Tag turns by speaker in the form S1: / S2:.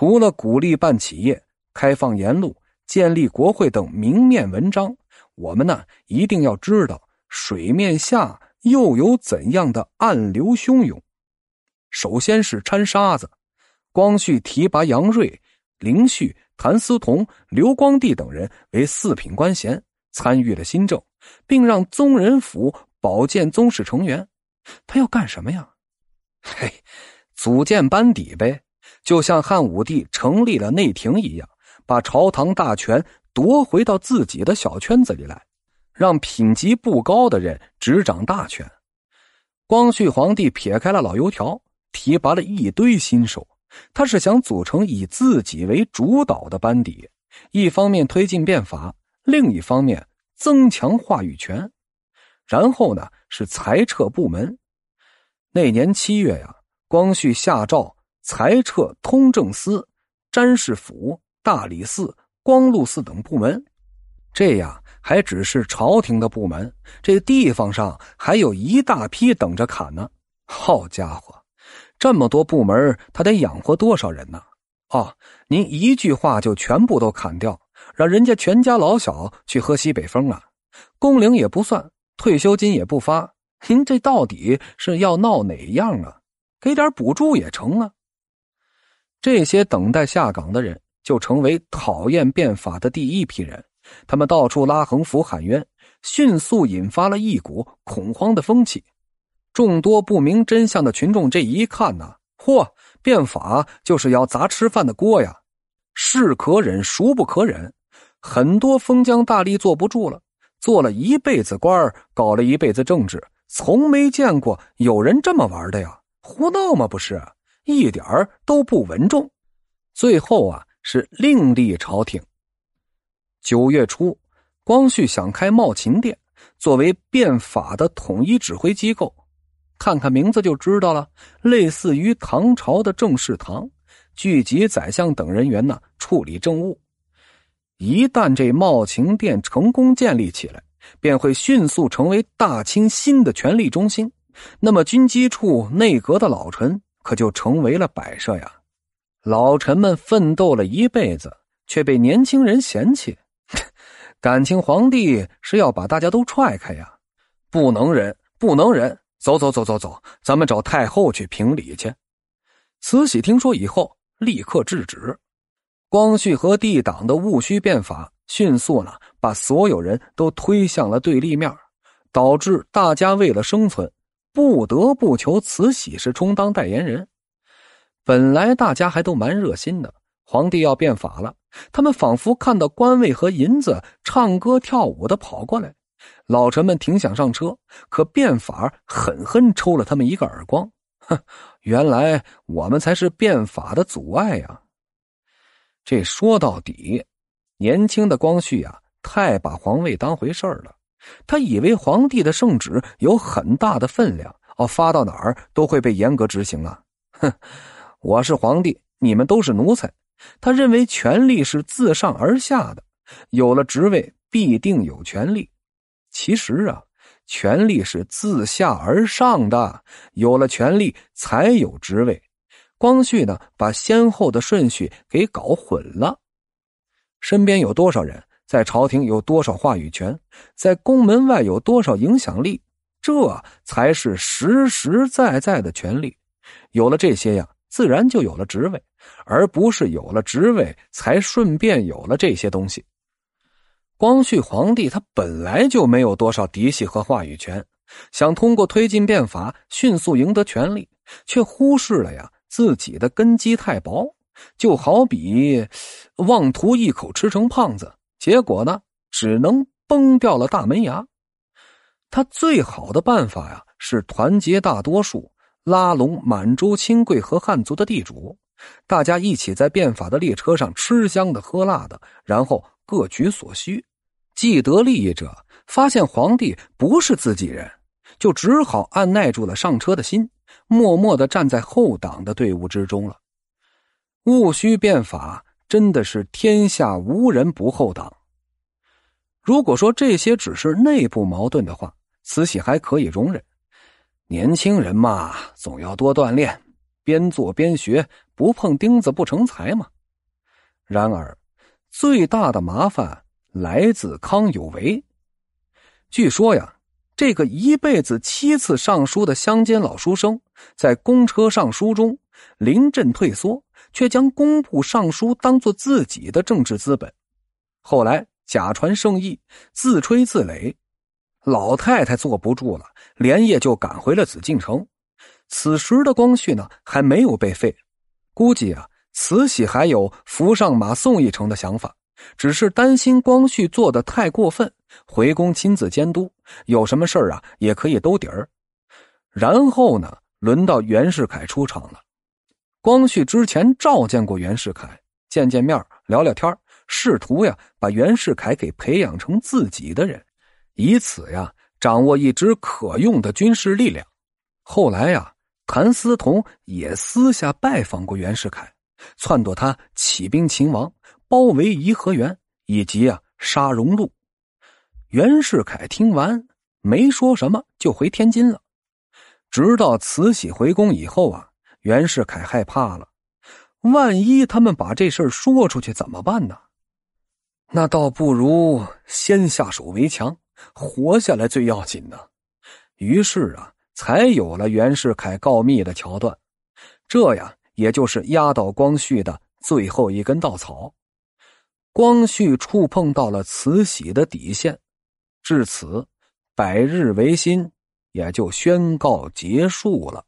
S1: 除了鼓励办企业、开放言路、建立国会等明面文章，我们呢一定要知道水面下又有怎样的暗流汹涌。首先是掺沙子，光绪提拔杨锐、林旭、谭嗣同、刘光第等人为四品官衔，参与了新政，并让宗人府保荐宗室成员。他要干什么呀？嘿，组建班底呗，就像汉武帝成立了内廷一样，把朝堂大权夺回到自己的小圈子里来，让品级不高的人执掌大权。光绪皇帝撇开了老油条。提拔了一堆新手，他是想组成以自己为主导的班底，一方面推进变法，另一方面增强话语权。然后呢，是裁撤部门。那年七月呀，光绪下诏裁撤通政司、詹事府、大理寺、光禄寺等部门。这样还只是朝廷的部门，这地方上还有一大批等着砍呢。好家伙！这么多部门，他得养活多少人呢？哦，您一句话就全部都砍掉，让人家全家老小去喝西北风啊？工龄也不算，退休金也不发，您这到底是要闹哪样啊？给点补助也成啊。这些等待下岗的人就成为讨厌变法的第一批人，他们到处拉横幅喊冤，迅速引发了一股恐慌的风气。众多不明真相的群众这一看呢，嚯，变法就是要砸吃饭的锅呀！是可忍，孰不可忍？很多封疆大吏坐不住了，做了一辈子官搞了一辈子政治，从没见过有人这么玩的呀！胡闹吗？不是，一点儿都不稳重。最后啊，是另立朝廷。九月初，光绪想开茂勤殿，作为变法的统一指挥机构。看看名字就知道了，类似于唐朝的政事堂，聚集宰相等人员呢，处理政务。一旦这茂勤殿成功建立起来，便会迅速成为大清新的权力中心。那么军机处、内阁的老臣可就成为了摆设呀。老臣们奋斗了一辈子，却被年轻人嫌弃，感情皇帝是要把大家都踹开呀？不能忍，不能忍！走走走走走，咱们找太后去评理去。慈禧听说以后，立刻制止。光绪和帝党的戊戌变法，迅速呢把所有人都推向了对立面，导致大家为了生存，不得不求慈禧是充当代言人。本来大家还都蛮热心的，皇帝要变法了，他们仿佛看到官位和银子，唱歌跳舞的跑过来。老臣们挺想上车，可变法狠狠抽了他们一个耳光。哼，原来我们才是变法的阻碍呀！这说到底，年轻的光绪呀，太把皇位当回事儿了。他以为皇帝的圣旨有很大的分量，哦，发到哪儿都会被严格执行啊！哼，我是皇帝，你们都是奴才。他认为权力是自上而下的，有了职位必定有权利。其实啊，权力是自下而上的，有了权力才有职位。光绪呢，把先后的顺序给搞混了。身边有多少人，在朝廷有多少话语权，在宫门外有多少影响力，这才是实实在在的权力。有了这些呀，自然就有了职位，而不是有了职位才顺便有了这些东西。光绪皇帝他本来就没有多少嫡系和话语权，想通过推进变法迅速赢得权力，却忽视了呀自己的根基太薄，就好比妄图一口吃成胖子，结果呢只能崩掉了大门牙。他最好的办法呀是团结大多数，拉拢满洲亲贵和汉族的地主，大家一起在变法的列车上吃香的喝辣的，然后各取所需。既得利益者发现皇帝不是自己人，就只好按耐住了上车的心，默默的站在后党的队伍之中了。戊戌变法真的是天下无人不厚党。如果说这些只是内部矛盾的话，慈禧还可以容忍。年轻人嘛，总要多锻炼，边做边学，不碰钉子不成才嘛。然而，最大的麻烦来自康有为。据说呀，这个一辈子七次上书的乡间老书生，在公车上书中临阵退缩，却将工部尚书当做自己的政治资本。后来假传圣意，自吹自擂，老太太坐不住了，连夜就赶回了紫禁城。此时的光绪呢，还没有被废，估计啊，慈禧还有扶上马送一程的想法。只是担心光绪做的太过分，回宫亲自监督，有什么事啊也可以兜底儿。然后呢，轮到袁世凯出场了。光绪之前召见过袁世凯，见见面聊聊天试图呀把袁世凯给培养成自己的人，以此呀掌握一支可用的军事力量。后来呀，谭嗣同也私下拜访过袁世凯，撺掇他起兵勤王。包围颐和园，以及啊杀荣禄。袁世凯听完没说什么，就回天津了。直到慈禧回宫以后啊，袁世凯害怕了，万一他们把这事儿说出去怎么办呢？那倒不如先下手为强，活下来最要紧呢。于是啊，才有了袁世凯告密的桥段。这呀，也就是压倒光绪的最后一根稻草。光绪触碰到了慈禧的底线，至此，百日维新也就宣告结束了。